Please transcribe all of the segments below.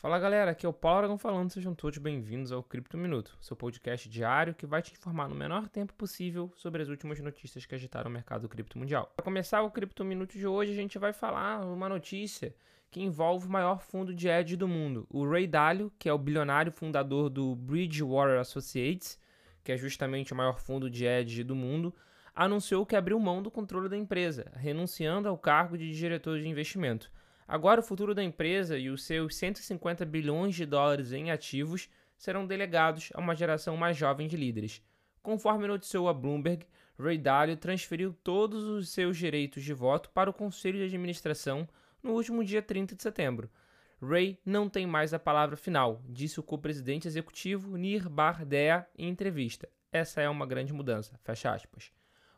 Fala galera, aqui é o Paulo Aragão falando, sejam todos bem-vindos ao Cripto Minuto, seu podcast diário que vai te informar no menor tempo possível sobre as últimas notícias que agitaram o mercado cripto mundial. Para começar o Cripto Minuto de hoje, a gente vai falar uma notícia que envolve o maior fundo de hedge do mundo, o Ray Dalio, que é o bilionário fundador do Bridgewater Associates, que é justamente o maior fundo de hedge do mundo, anunciou que abriu mão do controle da empresa, renunciando ao cargo de diretor de investimento. Agora, o futuro da empresa e os seus 150 bilhões de dólares em ativos serão delegados a uma geração mais jovem de líderes. Conforme noticiou a Bloomberg, Ray Dalio transferiu todos os seus direitos de voto para o conselho de administração no último dia 30 de setembro. Ray não tem mais a palavra final, disse o co-presidente executivo Nir Bardea em entrevista. Essa é uma grande mudança. Fecha aspas.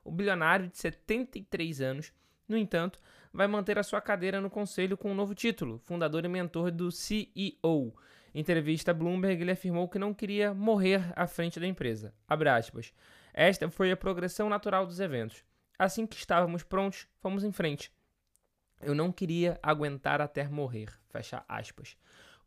O bilionário de 73 anos no entanto, vai manter a sua cadeira no conselho com um novo título, fundador e mentor do CEO. Em entrevista a Bloomberg, ele afirmou que não queria morrer à frente da empresa. Esta foi a progressão natural dos eventos. Assim que estávamos prontos, fomos em frente. Eu não queria aguentar até morrer. Fecha aspas.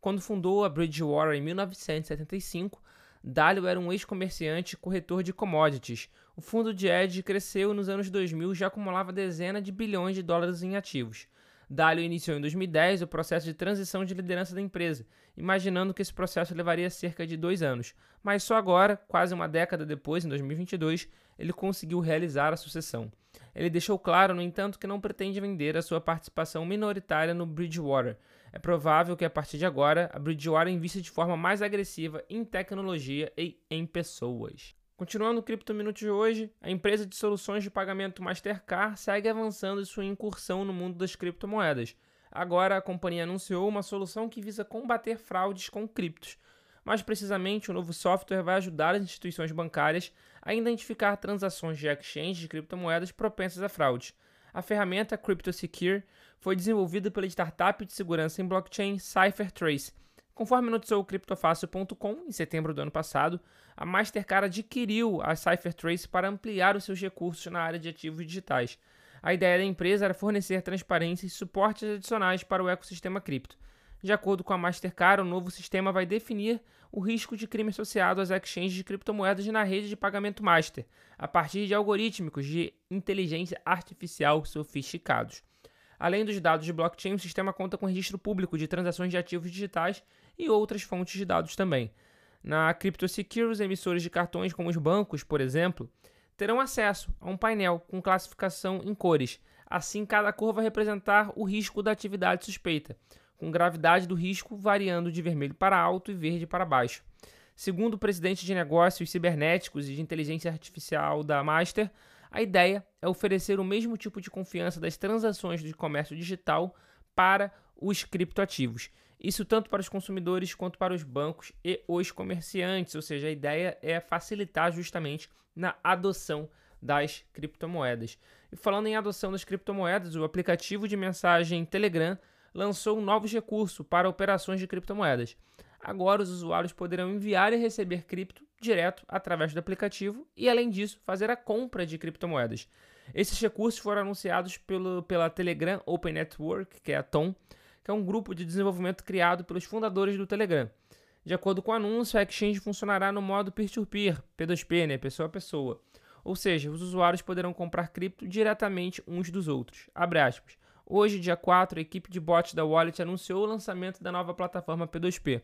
Quando fundou a Bridgewater em 1975, Dalio era um ex-comerciante e corretor de commodities. O fundo de Edge cresceu nos anos 2000 e já acumulava dezenas de bilhões de dólares em ativos. Dalio iniciou em 2010 o processo de transição de liderança da empresa, imaginando que esse processo levaria cerca de dois anos. Mas só agora, quase uma década depois, em 2022, ele conseguiu realizar a sucessão. Ele deixou claro, no entanto, que não pretende vender a sua participação minoritária no Bridgewater, é provável que a partir de agora a Bridgewater invista de forma mais agressiva em tecnologia e em pessoas. Continuando o Cripto Minuto de hoje, a empresa de soluções de pagamento Mastercard segue avançando em sua incursão no mundo das criptomoedas. Agora a companhia anunciou uma solução que visa combater fraudes com criptos. Mais precisamente, o novo software vai ajudar as instituições bancárias a identificar transações de exchange de criptomoedas propensas a fraudes. A ferramenta CryptoSecure foi desenvolvida pela startup de segurança em blockchain CipherTrace. Conforme noticiou o criptofácil.com em setembro do ano passado, a Mastercard adquiriu a CipherTrace para ampliar os seus recursos na área de ativos digitais. A ideia da empresa era fornecer transparência e suportes adicionais para o ecossistema cripto. De acordo com a Mastercard, o novo sistema vai definir o risco de crime associado às exchanges de criptomoedas na rede de pagamento master, a partir de algorítmicos de inteligência artificial sofisticados. Além dos dados de blockchain, o sistema conta com registro público de transações de ativos digitais e outras fontes de dados também. Na CryptoSecure, os emissores de cartões, como os bancos, por exemplo, terão acesso a um painel com classificação em cores. Assim, cada cor vai representar o risco da atividade suspeita com gravidade do risco variando de vermelho para alto e verde para baixo. Segundo o presidente de negócios cibernéticos e de inteligência artificial da Master, a ideia é oferecer o mesmo tipo de confiança das transações de comércio digital para os criptoativos. Isso tanto para os consumidores quanto para os bancos e os comerciantes, ou seja, a ideia é facilitar justamente na adoção das criptomoedas. E falando em adoção das criptomoedas, o aplicativo de mensagem Telegram lançou novos recursos para operações de criptomoedas. Agora os usuários poderão enviar e receber cripto direto através do aplicativo e, além disso, fazer a compra de criptomoedas. Esses recursos foram anunciados pelo, pela Telegram Open Network, que é a TOM, que é um grupo de desenvolvimento criado pelos fundadores do Telegram. De acordo com o anúncio, a exchange funcionará no modo peer-to-peer, P2P, né, pessoa a pessoa. Ou seja, os usuários poderão comprar cripto diretamente uns dos outros. Abre aspas. Hoje, dia 4, a equipe de bot da Wallet anunciou o lançamento da nova plataforma P2P.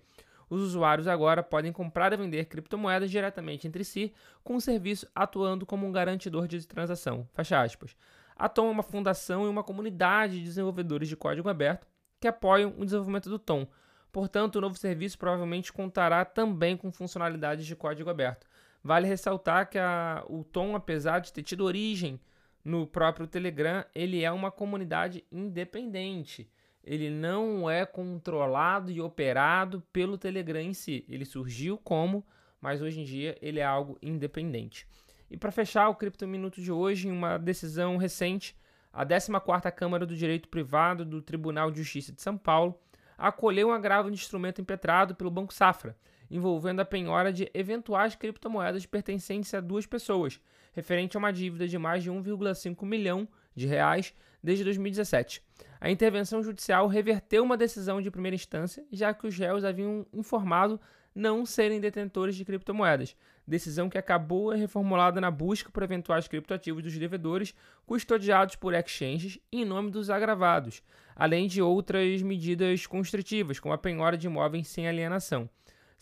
Os usuários agora podem comprar e vender criptomoedas diretamente entre si, com o serviço atuando como um garantidor de transação. Fecha aspas. A Tom é uma fundação e uma comunidade de desenvolvedores de código aberto que apoiam o desenvolvimento do Tom. Portanto, o novo serviço provavelmente contará também com funcionalidades de código aberto. Vale ressaltar que a, o Tom, apesar de ter tido origem no próprio Telegram, ele é uma comunidade independente. Ele não é controlado e operado pelo Telegram em si. Ele surgiu como, mas hoje em dia ele é algo independente. E para fechar o Cripto Minuto de hoje, em uma decisão recente, a 14ª Câmara do Direito Privado do Tribunal de Justiça de São Paulo acolheu um agravo de instrumento impetrado pelo Banco Safra, envolvendo a penhora de eventuais criptomoedas pertencentes a duas pessoas, referente a uma dívida de mais de 1,5 milhão de reais desde 2017. A intervenção judicial reverteu uma decisão de primeira instância, já que os réus haviam informado não serem detentores de criptomoedas, decisão que acabou reformulada na busca por eventuais criptoativos dos devedores custodiados por exchanges em nome dos agravados, além de outras medidas constritivas, como a penhora de imóveis sem alienação.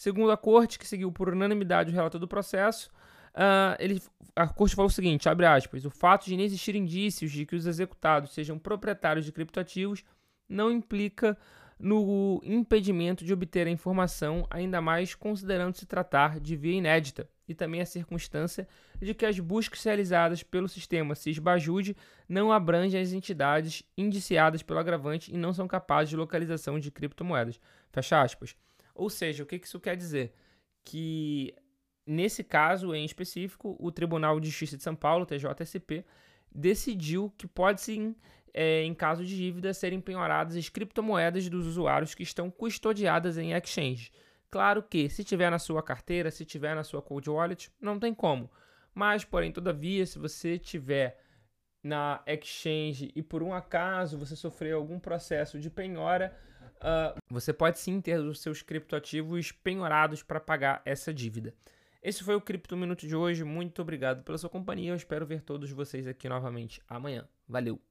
Segundo a corte, que seguiu por unanimidade o relato do processo, uh, ele, a corte falou o seguinte, abre aspas, o fato de não existir indícios de que os executados sejam proprietários de criptoativos não implica no impedimento de obter a informação, ainda mais considerando se tratar de via inédita, e também a circunstância de que as buscas realizadas pelo sistema CISBAJUDE não abrangem as entidades indiciadas pelo agravante e não são capazes de localização de criptomoedas. Fecha aspas. Ou seja, o que isso quer dizer? Que nesse caso em específico, o Tribunal de Justiça de São Paulo, TJSP, decidiu que pode sim é, em caso de dívida, serem penhoradas as criptomoedas dos usuários que estão custodiadas em exchange. Claro que, se tiver na sua carteira, se tiver na sua cold wallet, não tem como. Mas, porém, todavia, se você tiver na exchange e por um acaso você sofreu algum processo de penhora, uh, você pode sim ter os seus criptoativos penhorados para pagar essa dívida. Esse foi o Cripto Minuto de hoje. Muito obrigado pela sua companhia. Eu espero ver todos vocês aqui novamente amanhã. Valeu!